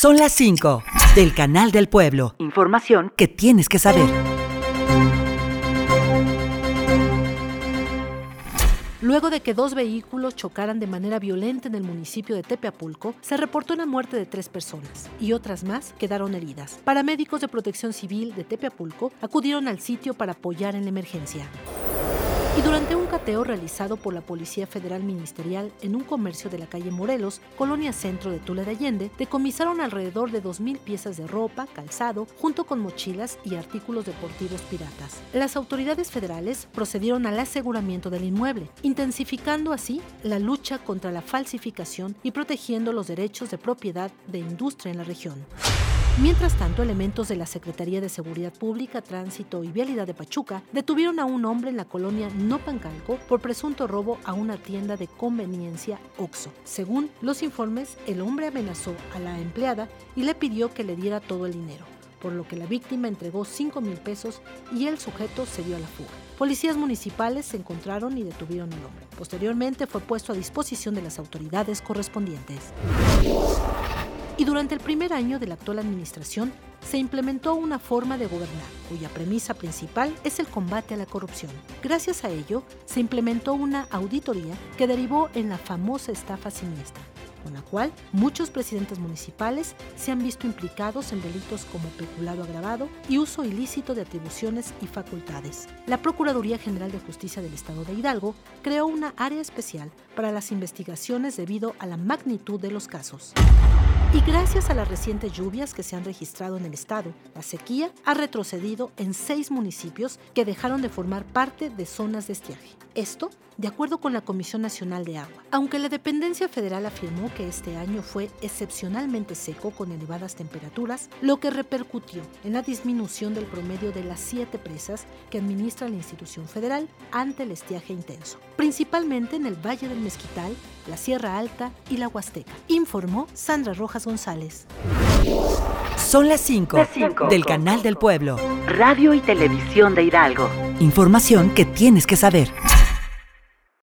Son las 5 del Canal del Pueblo. Información que tienes que saber. Luego de que dos vehículos chocaran de manera violenta en el municipio de Tepeapulco, se reportó la muerte de tres personas y otras más quedaron heridas. Paramédicos de protección civil de Tepeapulco acudieron al sitio para apoyar en la emergencia. Y durante un cateo realizado por la Policía Federal Ministerial en un comercio de la calle Morelos, colonia centro de Tula de Allende, decomisaron alrededor de 2.000 piezas de ropa, calzado, junto con mochilas y artículos deportivos piratas. Las autoridades federales procedieron al aseguramiento del inmueble, intensificando así la lucha contra la falsificación y protegiendo los derechos de propiedad de industria en la región. Mientras tanto, elementos de la Secretaría de Seguridad Pública, Tránsito y Vialidad de Pachuca detuvieron a un hombre en la colonia Nopancalco por presunto robo a una tienda de conveniencia OXO. Según los informes, el hombre amenazó a la empleada y le pidió que le diera todo el dinero por lo que la víctima entregó 5 mil pesos y el sujeto se dio a la fuga. Policías municipales se encontraron y detuvieron al hombre. Posteriormente fue puesto a disposición de las autoridades correspondientes y durante el primer año de la actual administración se implementó una forma de gobernar cuya premisa principal es el combate a la corrupción. Gracias a ello, se implementó una auditoría que derivó en la famosa estafa siniestra, con la cual muchos presidentes municipales se han visto implicados en delitos como peculado agravado y uso ilícito de atribuciones y facultades. La Procuraduría General de Justicia del Estado de Hidalgo creó una área especial para las investigaciones debido a la magnitud de los casos. Y gracias a las recientes lluvias que se han registrado en el estado, la sequía ha retrocedido en seis municipios que dejaron de formar parte de zonas de estiaje. Esto de acuerdo con la Comisión Nacional de Agua. Aunque la dependencia federal afirmó que este año fue excepcionalmente seco con elevadas temperaturas, lo que repercutió en la disminución del promedio de las siete presas que administra la institución federal ante el estiaje intenso, principalmente en el Valle del Mezquital, la Sierra Alta y la Huasteca, informó Sandra Rojas González. Son las 5 del Canal del Pueblo. Radio y Televisión de Hidalgo. Información que tienes que saber.